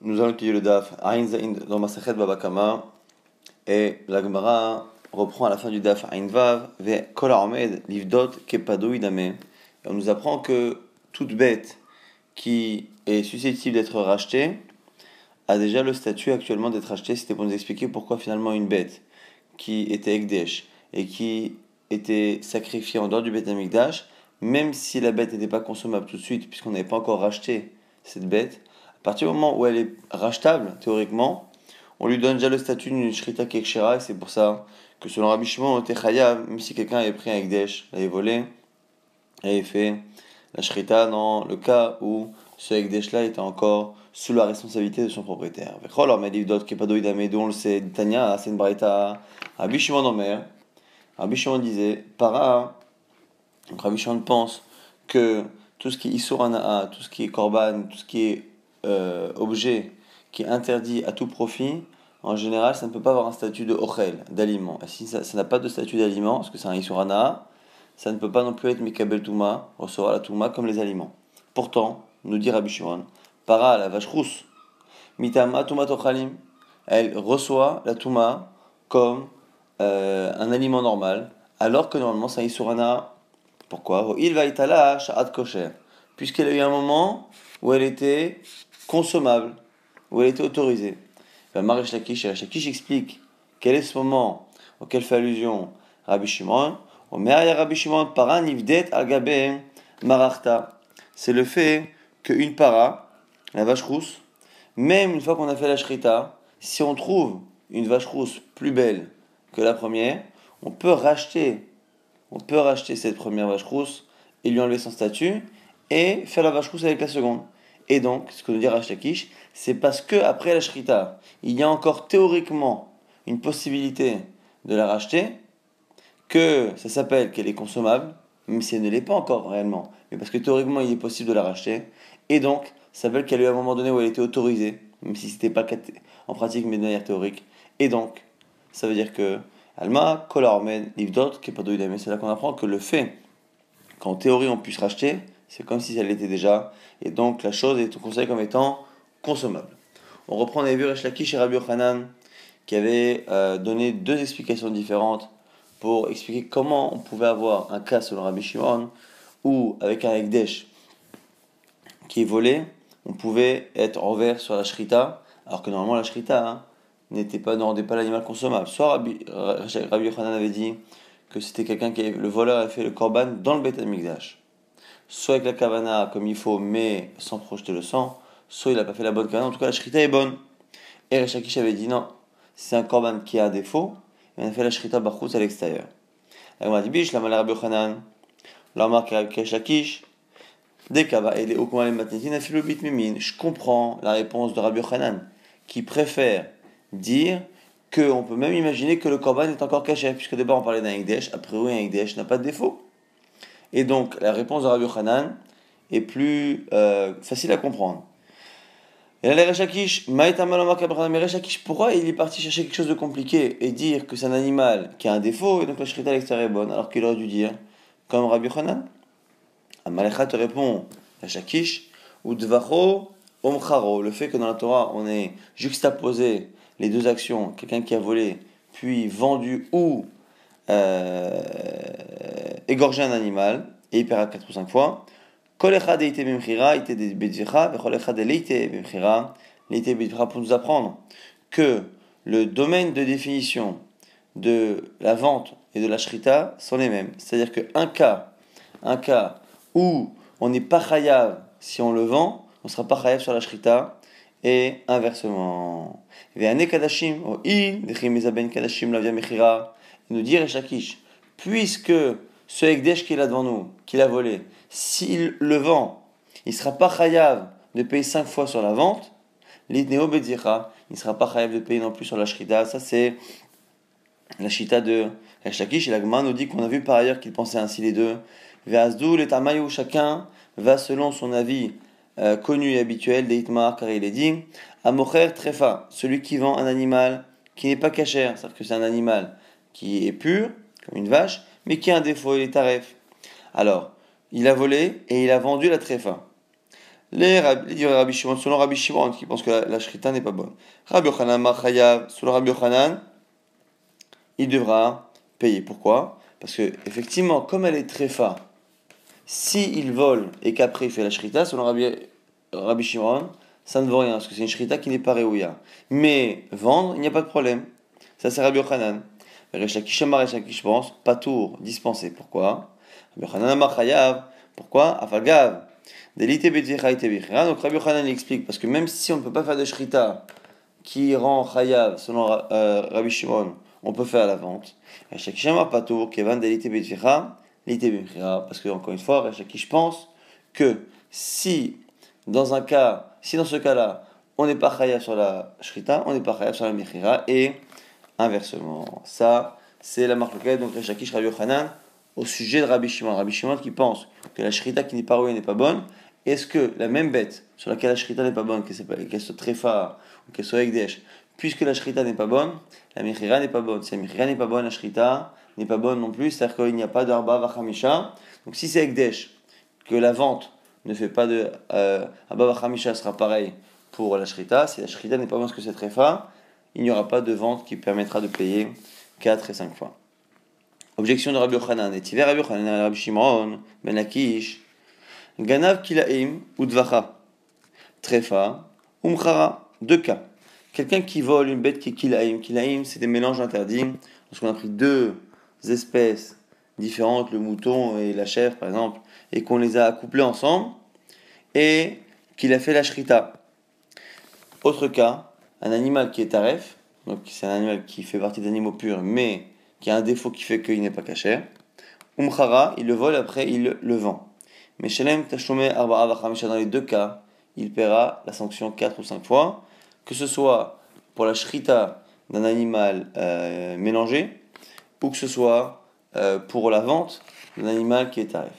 Nous allons étudier le DAF dans Masachet Babakama et la Gemara reprend à la fin du DAF Ain Vav ve Kol Ahmed Livdot Kepado Idame. Et on nous apprend que toute bête qui est susceptible d'être rachetée a déjà le statut actuellement d'être rachetée. C'était pour nous expliquer pourquoi finalement une bête qui était Ekdesh et qui était sacrifiée en dehors du Beth Amikdash, même si la bête n'était pas consommable tout de suite, puisqu'on n'avait pas encore racheté cette bête, partir du moment où elle est rachetable, théoriquement, on lui donne déjà le statut d'une Shrita Kekshera, et c'est pour ça que selon Rabbi Shimon, même si quelqu'un avait pris un Ekdesh, l'avait volé, avait fait la Shrita dans le cas où ce Ekdesh-là était encore sous la responsabilité de son propriétaire. Alors, mais d'autres qui on le sait, Tanya, c'est une Rabbi Shimon mer. Rabbi Shimon disait, para, Rabbi Shimon pense que tout ce qui est Isurana'a, tout ce qui est Korban, tout ce qui est euh, objet qui est interdit à tout profit, en général, ça ne peut pas avoir un statut de ochel, d'aliment. Et si ça n'a pas de statut d'aliment, parce que c'est un isurana, ça ne peut pas non plus être mikabel touma, recevoir la touma comme les aliments. Pourtant, nous dit Rabbi Shimon, para la vache rousse, mitama touma tochalim, elle reçoit la touma comme euh, un aliment normal, alors que normalement c'est un isurana. Pourquoi? Il va itala sha'at kosher, puisqu'elle a eu un moment où elle était consommable, où elle était autorisée. Marish Lakish, Lakish explique quel est ce moment auquel fait allusion Rabbi Shimon. Rabbi Shimon, para nivdet agabe marachta. C'est le fait qu'une para, la vache rousse, même une fois qu'on a fait la shrita, si on trouve une vache rousse plus belle que la première, on peut racheter, on peut racheter cette première vache rousse et lui enlever son statut et faire la vache rousse avec la seconde. Et donc, ce que nous dit Rashtakish, c'est parce que après la Shrita, il y a encore théoriquement une possibilité de la racheter, que ça s'appelle qu'elle est consommable, même si elle ne l'est pas encore réellement, mais parce que théoriquement il est possible de la racheter, et donc ça s'appelle qu'elle a eu un moment donné où elle était autorisée, même si ce n'était pas en pratique mais de manière théorique, et donc ça veut dire que Alma, Kolarmen, Livdot, Kepadoïdame, c'est là qu'on apprend que le fait qu'en théorie on puisse racheter, c'est comme si elle l'était déjà, et donc la chose est considérée comme étant consommable. On reprend, on avait vu Lakish et Rabbi Yochanan qui avaient euh, donné deux explications différentes pour expliquer comment on pouvait avoir un cas selon Rabbi Shimon où avec un Ekdesh qui est volé, on pouvait être envers sur la Shrita, alors que normalement la Shrita hein, n'était pas, ne rendait pas l'animal consommable. Soit Rabbi, Rabbi Yochanan avait dit que c'était quelqu'un qui le voleur avait fait le korban dans le Beth Amikdash soit avec la kavana comme il faut, mais sans projeter le sang, soit il n'a pas fait la bonne kavana. En tout cas, la shrita est bonne. Et Rechakish avait dit non, c'est un korban qui a un défaut, il a fait la shrita bachous à l'extérieur. La Gemara dit bish, la malheur Rabbi la marque Rechakish, dès kava et les. Je comprends la réponse de Rabbi Yochanan, qui préfère dire qu'on peut même imaginer que le korban est encore caché, puisque d'abord on parlait d'un Ekdesh, après oui, un Ekdesh n'a pas de défaut. Et donc, la réponse de Rabbi Hanan est plus euh, facile à comprendre. Et là, pourquoi il est parti chercher quelque chose de compliqué et dire que c'est un animal qui a un défaut et donc la shrita à l'extérieur est bonne, alors qu'il aurait dû dire, comme Rabbi Hanan Amalecha te répond, Rechakish, ou Dvacho, Omcharo, le fait que dans la Torah on ait juxtaposé les deux actions, quelqu'un qui a volé, puis vendu ou euh, égorger un animal, et il paiera 4 ou 5 fois. Pour nous apprendre que le domaine de définition de la vente et de la shrita sont les mêmes. C'est-à-dire qu'un cas, un cas où on n'est pas chayav si on le vend, on sera pas chayav sur la shrita, et inversement. kadashim, nous dit Rechakish, puisque ce Ekdesh qu'il a devant nous, qu'il a volé, s'il le vend, il ne sera pas chayav de payer cinq fois sur la vente, l'idneo il ne sera pas chayav de payer non plus sur la shrita. Ça, c'est la shita de Rechakish. Et la nous dit qu'on a vu par ailleurs qu'il pensait ainsi les deux. Ve'azdou, le tamayou, chacun va selon son avis euh, connu et habituel des car il est dit Amocher trefa, celui qui vend un animal qui n'est pas cachère, c'est-à-dire que c'est un animal qui est pur, comme une vache, mais qui a un défaut, il est taref. Alors, il a volé et il a vendu la tréfa. les, les Rabbi Shimon, selon Rabbi Shimon, qui pense que la, la shrita n'est pas bonne. Rabbi Yochanan Machayav, selon Rabbi Yochanan, il devra payer. Pourquoi? Parce que, effectivement, comme elle est très fa, si il vole et qu'après il fait la shrita, selon Rabbi, Rabbi Shimon, ça ne vaut rien, parce que c'est une shrita qui n'est pas réouya. Mais vendre, il n'y a pas de problème. Ça, c'est Rabbi Yochanan. Rechakish pense, pas tour, dispensé. Pourquoi? Pourquoi? Afagav. Delite Donc Rabbi Yochanan explique, parce que même si on ne peut pas faire de shrita qui rend chayav, selon euh, Rabbi Shimon, on peut faire la vente. Patour, Kevan Delite parce que, encore une fois, Rechakish pense que si, dans un cas, si dans ce cas-là, on n'est pas chayav sur la shrita, on n'est pas chayav sur la mechira, et inversement. Ça, c'est la marque donc Rechakish Rabbi Yochanan, au sujet de Rabbi Shimon. Rabbi Shimon qui pense que la shrita qui n'est pas rouillée n'est pas bonne. Est-ce que la même bête sur laquelle la shrita n'est pas bonne, qu'elle soit tréfa ou qu'elle soit ekdesh, puisque la shrita n'est pas bonne, la mechira n'est pas bonne. Si la mechira n'est pas bonne, la shrita n'est pas bonne non plus, c'est-à-dire qu'il n'y a pas d'arba vachamisha. Donc si c'est ekdesh, que la vente ne fait pas de euh, vachamisha sera pareil pour la shrita. Si la shrita n'est pas bonne parce que c'est tréfa, il n'y aura pas de vente qui permettra de payer 4 et 5 fois. Objection de Rabbi Yochanan. Et tiver Rabbi Yochanan, Rabbi Shimon, Ben Akish, Ganav Kilaim ou Dvacha, Trefa, Umchara. Deux cas. Quelqu'un qui vole une bête qui est Kilaim. Kilaim, c'est des mélanges interdits. Lorsqu'on a pris deux espèces différentes, le mouton et la chèvre par exemple, et qu'on les a couplés ensemble, et qu'il a fait la shrita. Autre cas, un animal qui est taref, donc c'est un animal qui fait partie des animaux purs, mais qui a un défaut qui fait qu'il n'est pas caché. Umchara, il le vole, après il le vend. Mais Shalem Tashome Arba'a dans les deux cas, il paiera la sanction 4 ou 5 fois, que ce soit pour la shrita d'un animal euh, mélangé, ou que ce soit euh, pour la vente d'un animal qui est tarif.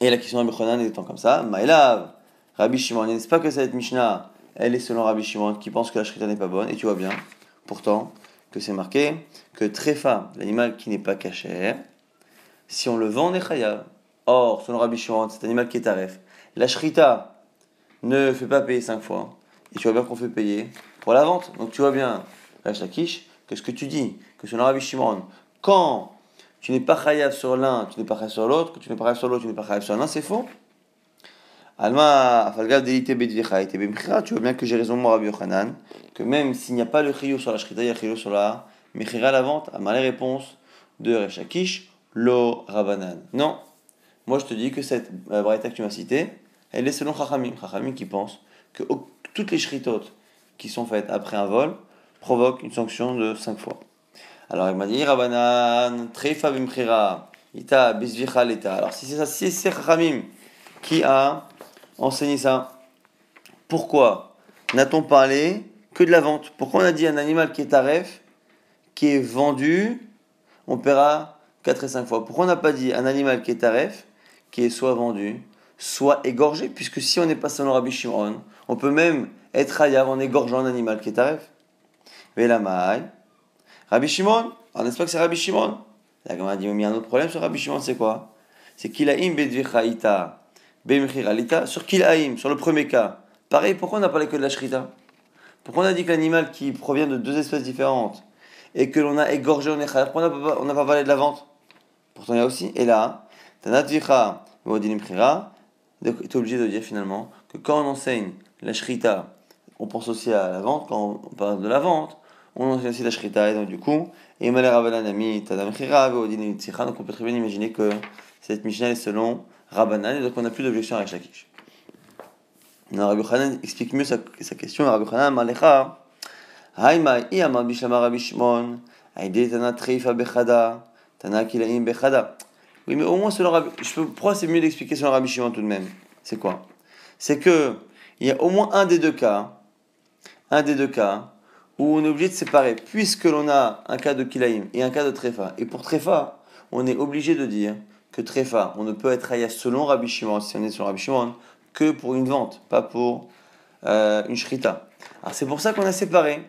Et la question de Rabbi est étant comme ça, Maïlav, Rabbi Shimon, n'est-ce pas que cette Mishnah, elle est selon Rabbi Shimon, qui pense que la shrita n'est pas bonne, et tu vois bien, pourtant, que c'est marqué que tréfa, l'animal qui n'est pas caché, si on le vend, on est chayav. Or, selon Rabbi Shimon, cet animal qui est taref, la shrita ne fait pas payer cinq fois. Et tu vois bien qu'on fait payer pour la vente. Donc tu vois bien, Lakish, que ce que tu dis, que selon Rabbi Shimon, quand tu n'es pas chayav sur l'un, tu n'es pas chayav sur l'autre, que tu n'es pas chayav sur l'autre, tu n'es pas chayav sur l'un, c'est faux. Alma, tu vois bien que j'ai raison, moi, Rabbi Yochanan, que même s'il n'y a pas le chiyou sur la shrita, il y a chiyou sur la mechira, la vente, à ma réponse de Rechakish, lo rabanan. Non, moi je te dis que cette euh, braïta que tu m'as citée, elle est selon Chachamim. Chachamim qui pense que toutes les shritotes qui sont faites après un vol provoquent une sanction de 5 fois. Alors il m'a dit, Rabanan, treifa bimchira, ita bisvicha. Alors si c'est ça, si c'est Chachamim qui a enseigné ça, pourquoi n'a-t-on parlé que de la vente? Pourquoi on a dit un animal qui est taref, qui est vendu, on paiera 4 et 5 fois? Pourquoi on n'a pas dit un animal qui est taref, qui est soit vendu, soit égorgé? Puisque si on n'est pas selon Rabbi Shimon, on peut même être hayav en égorgeant un animal qui est taref. Mais la maille, Rabbi Shimon, n'est-ce pas que c'est Rabbi Shimon La a dit, mais il y a un autre problème sur Rabbi Shimon, c'est quoi? C'est qu'il a im bedvichaïta, sur kilaim, sur le premier cas. Pareil, pourquoi on n'a parlé que de la shrita? Pourquoi on a dit que l'animal qui provient de deux espèces différentes et que l'on a égorgé en échar, pourquoi on n'a pas, parlé de la vente? Pourtant il y a aussi, et là, tu es obligé de dire finalement que quand on enseigne la shrita, on pense aussi à la vente, quand on parle de la vente, on enseigne aussi la shrita, et donc du coup, et donc on peut très bien imaginer que cette Mishnah est selon Rabbanan, et donc on n'a plus d'objection avec Shakish. Rabbi Chanan explique mieux sa, question. Rabbi Chanan Malecha, Haïma, Iyama Bishama Rabbi Shimon, Tana Treifa Bechada, Tana Kilaim Bechada. Oui, mais au moins selon Rabbi. Je peux, pourquoi c'est mieux d'expliquer selon Rabbi Shimon tout de même? C'est quoi? C'est que il y a au moins un des deux cas, un des deux cas, où on est obligé de séparer, puisque l'on a un cas de Kilaim et un cas de Tréfa. Et pour Tréfa, on est obligé de dire que Tréfa, on ne peut être ayah selon Rabbi Shimon, si on est sur Rabbi Shimon, que pour une vente, pas pour euh, une shrita. Alors c'est pour ça qu'on a séparé.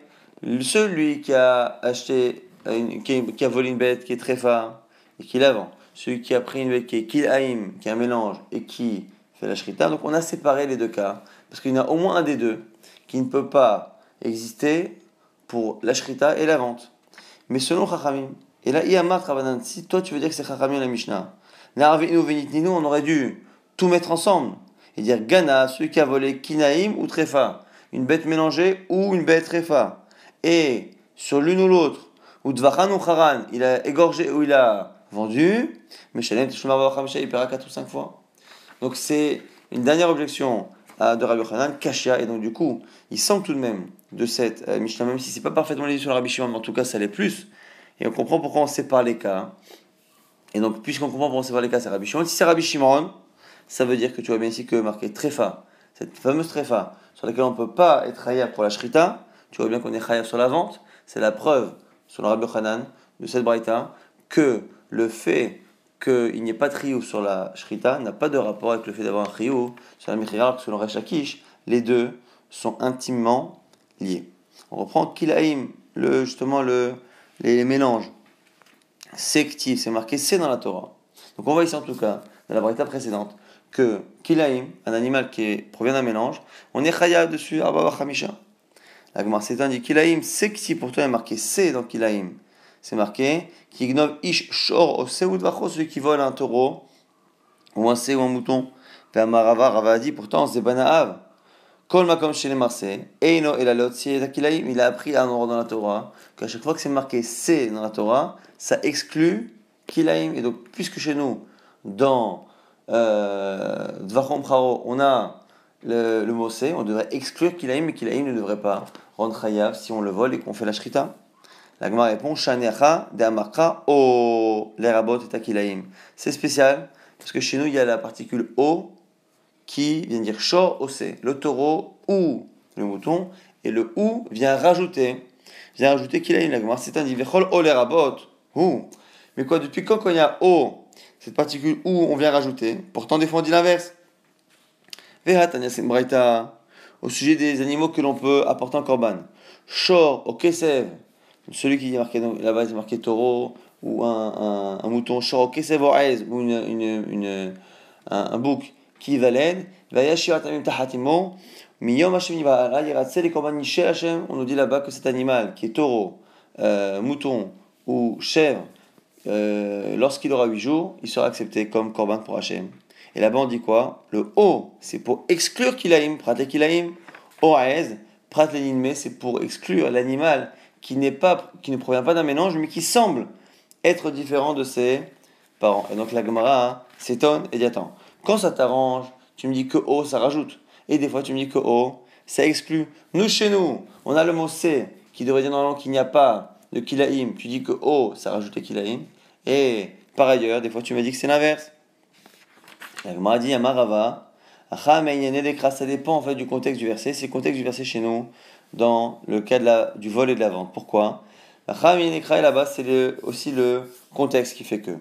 Celui qui a acheté, qui, a volé une bête qui est phare et qui la vend. Celui qui a pris une bête qui est kilhaim, qui est un mélange et qui fait la shrita. Donc on a séparé les deux cas, parce qu'il y en a au moins un des deux qui ne peut pas exister pour la shrita et la vente. Mais selon Chachamim, et là, Iyamar Travanan, si toi tu veux dire que c'est Chachamim la Mishnah, on aurait dû tout mettre ensemble et dire Gana, celui qui a volé Kinaim ou Trefa, une bête mélangée ou une bête Trefa. Et sur l'une ou l'autre, ou Dvachan ou Haran, il a égorgé ou il a vendu, mais Shalem il paiera 4 ou 5 fois. Donc c'est une dernière objection de Rabbi Hanan, Kashia, et donc du coup, il semble tout de même de cette euh, Mishnah, même si c'est pas parfaitement lié sur le Rabbi Shimon, mais en tout cas ça l'est plus, et on comprend pourquoi on sépare les cas. Et donc, puisqu'on comprend pourquoi on sépare les cas, c'est Rabbi Shimon. Si c'est Rabbi Shimon, ça veut dire que tu vois bien ici que marqué Trefa, cette fameuse Trefa, sur laquelle on ne peut pas être Hayab pour la Shrita, tu vois bien qu'on est Hayab sur la vente, c'est la preuve, sur le Rabbi Hanan, de cette Braïta, que le fait qu'il n'y ait pas de Riyou sur la Shrita n'a pas de rapport avec le fait d'avoir un Riyou sur la Michira, sur le Rechakish, les deux sont intimement liés. On reprend Kilaim, le, justement le, les, mélanges. Sectif, c'est marqué C dans la Torah. Donc on voit ici en tout cas, dans la Braïta précédente, que Kilaim, un animal qui provient d'un mélange, on est Chaya dessus, Abba Khamisha. La Gemara dit Kilaim, Sekti, pourtant il est marqué C dans Kilaim? C'est marqué Kignov ish shor o celui qui vole un taureau, ou un C ou un mouton. Marava, Rava pourtant c'est Banaav. Il a appris à un endroit dans la Torah qu'à chaque fois que c'est marqué C dans la Torah, ça exclut Kilaim. Et donc, puisque chez nous, dans euh, Dvachom Praro, on a le, mot C, on devrait exclure Kilaim, mais Kilaim ne devrait pas rendre Chayav si on le vole et qu'on fait la Shrita. La Gemara répond Shanecha de Amakra O et Akilaim. C'est spécial parce que chez nous il y a la particule O qui vient dire Shor Ose, le taureau ou le mouton, et le ou vient rajouter, vient rajouter Kilaim. La Gemara c'est un dit Vechol O l'erabot. Ou. Mais quoi, depuis quand, quand il y a O, cette particule ou on vient rajouter? Pourtant, des fois on dit l'inverse. Vehatanya Braïta au sujet des animaux que l'on peut apporter en korban. Shor au kesev celui qui est marqué là-bas, c'est marqué taureau, ou un, un, mouton shor, ou une, une, une, un, un bouc qui va l'aide, on nous dit là-bas que cet animal qui est taureau, euh, mouton ou chèvre, euh, lorsqu'il aura 8 jours, il sera accepté comme korban pour Hachem. Et là-bas on dit quoi? Le O, c'est pour exclure kilaim, prate kilaim, oaez, prat c'est pour exclure l'animal qui, qui ne provient pas d'un mélange, mais qui semble être différent de ses parents. Et donc la Gemara s'étonne et dit Attends, quand ça t'arrange, tu me dis que O, ça rajoute. Et des fois, tu me dis que O, ça exclut. Nous, chez nous, on a le mot C qui devrait dire normalement qu'il n'y a pas de Kilaim. Tu dis que O, ça rajoute Kilaim. Et par ailleurs, des fois, tu me dis que c'est l'inverse. La dit Amarava. Ça dépend en fait du contexte du verset. C'est le contexte du verset chez nous dans le cas de la, du vol et de la vente. Pourquoi? Là-bas, c'est aussi le contexte qui fait que.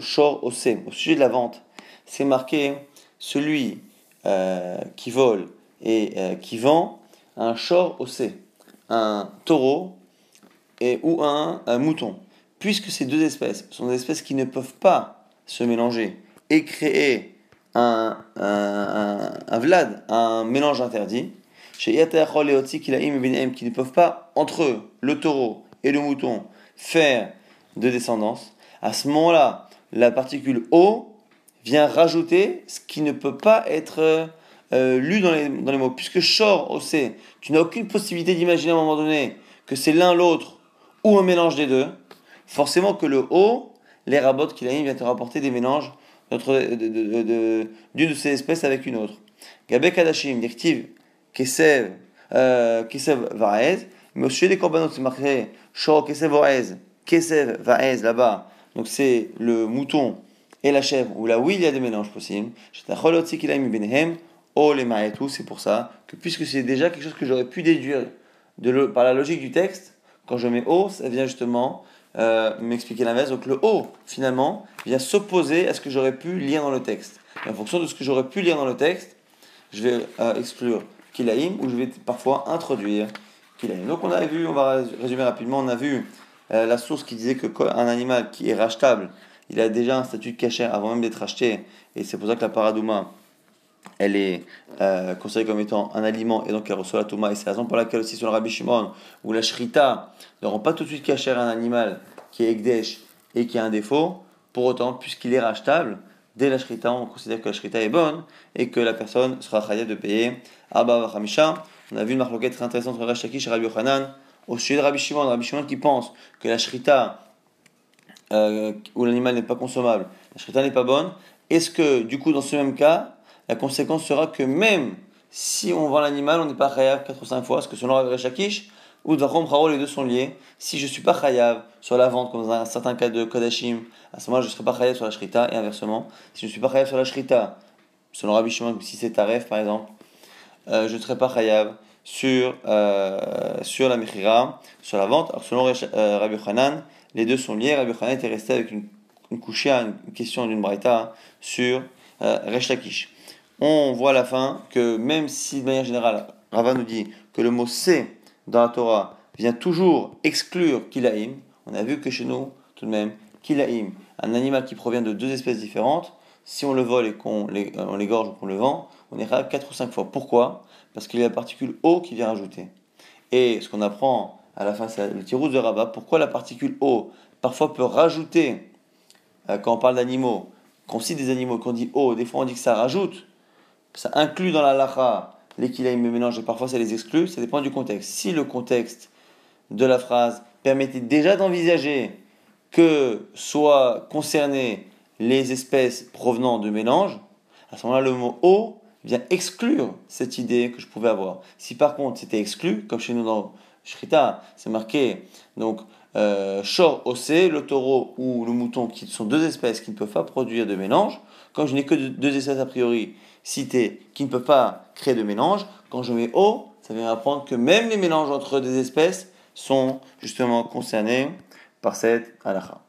Shor Au sujet de la vente, c'est marqué celui euh, qui vole et euh, qui vend un Shor Osé, un taureau et, ou un, mouton. Puisque ces deux espèces sont des espèces qui ne peuvent pas se mélanger et créer un, vlad, un mélange interdit, chez qui ne peuvent pas, entre eux, le taureau et le mouton, faire de descendance, à ce moment-là, la particule O vient rajouter ce qui ne peut pas être euh, lu dans les, mots. Puisque shor, OC, tu n'as aucune possibilité d'imaginer à un moment donné que c'est l'un l'autre ou un mélange des deux, forcément que le O, les rabots qu'il a vient te rapporter des mélanges d'une de, ces espèces avec une autre. Gabe Kadashim, directive Kesev, euh, Kesev Vaez, mais au sujet des corbanotes, c'est marqué Shor Kesev Vaez, Kesev Vaez là-bas, donc c'est le mouton et la chèvre, où là oui il y a des mélanges possibles. C'est pour ça que puisque c'est déjà quelque chose que j'aurais pu déduire par la logique du texte, quand je mets O, ça vient justement euh, m'expliquer l'inverse. Donc le O, finalement, vient s'opposer à ce que j'aurais pu lire dans le texte. Et en fonction de ce que j'aurais pu lire dans le texte, je vais euh, exclure Kilaim ou je vais parfois introduire Kilaim. Donc on a vu, on va résumer rapidement, on a vu euh, la source qui disait que un animal qui est rachetable il a déjà un statut de cachère avant même d'être acheté, et c'est pour ça que la paradouma, elle est euh, considérée comme étant un aliment et donc elle reçoit la touma. Et c'est la raison pour laquelle aussi sur le Rabbi Shimon, où la shrita ne rend pas tout de suite cachère un animal qui est ekdesh et qui a un défaut, pour autant, puisqu'il est rachetable, dès la shrita, on considère que la shrita est bonne et que la personne sera chayav de payer Abba. On a vu une marque très intéressante entre Rashi et Rabbi Yochanan au sujet de Rabbi Shimon, Rabbi Shimon qui pense que la shrita euh, où l'animal n'est pas consommable, la shrita n'est pas bonne, est-ce que du coup dans ce même cas, la conséquence sera que même si on vend l'animal, on n'est pas chayav 4 ou 5 fois, parce que selon Rabbi Shakish, ou Dvachom les deux sont liés. Si je ne suis pas chayav sur la vente, comme dans un certain cas de Kodashim, à ce moment-là, je ne serai pas chayav sur la shrita, et inversement, si je ne suis pas chayav sur la shrita, selon Rabbi Shimon, si c'est taref par exemple, euh, je ne serai pas chayav sur, euh, sur la mechira, sur la vente. Alors selon euh, Rabbi Hanan, les deux sont liés. Rabbi Hanan était resté avec une, une une question d'une braïta sur euh, Resh On voit à la fin que même si de manière générale, Rava nous dit que le mot c'est dans la Torah vient toujours exclure kilaim, on a vu que chez nous, tout de même, kilaim, un animal qui provient de deux espèces différentes, si on le vole et qu'on l'égorge ou qu'on le vend, on ira 4 ou 5 fois. Pourquoi? Parce qu'il y a la particule O qui vient rajouter. Et ce qu'on apprend à la fin, c'est le tirous de rabat. Pourquoi la particule O parfois peut rajouter, euh, quand on parle d'animaux, qu'on cite des animaux, qu'on dit O, des fois on dit que ça rajoute, ça inclut dans la lacha l'équilibre mélange et parfois ça les exclut, ça dépend du contexte. Si le contexte de la phrase permettait déjà d'envisager que soient concernées les espèces provenant de mélange, à ce moment-là, le mot O vient exclure cette idée que je pouvais avoir. Si par contre c'était exclu, comme chez nous dans Shrita, c'est marqué donc euh, Shor le taureau ou le mouton, qui sont deux espèces qui ne peuvent pas produire de mélange, quand je n'ai que deux espèces a priori citées qui ne peuvent pas créer de mélange, quand je mets O, ça vient apprendre que même les mélanges entre deux espèces sont justement concernés par cette halakha.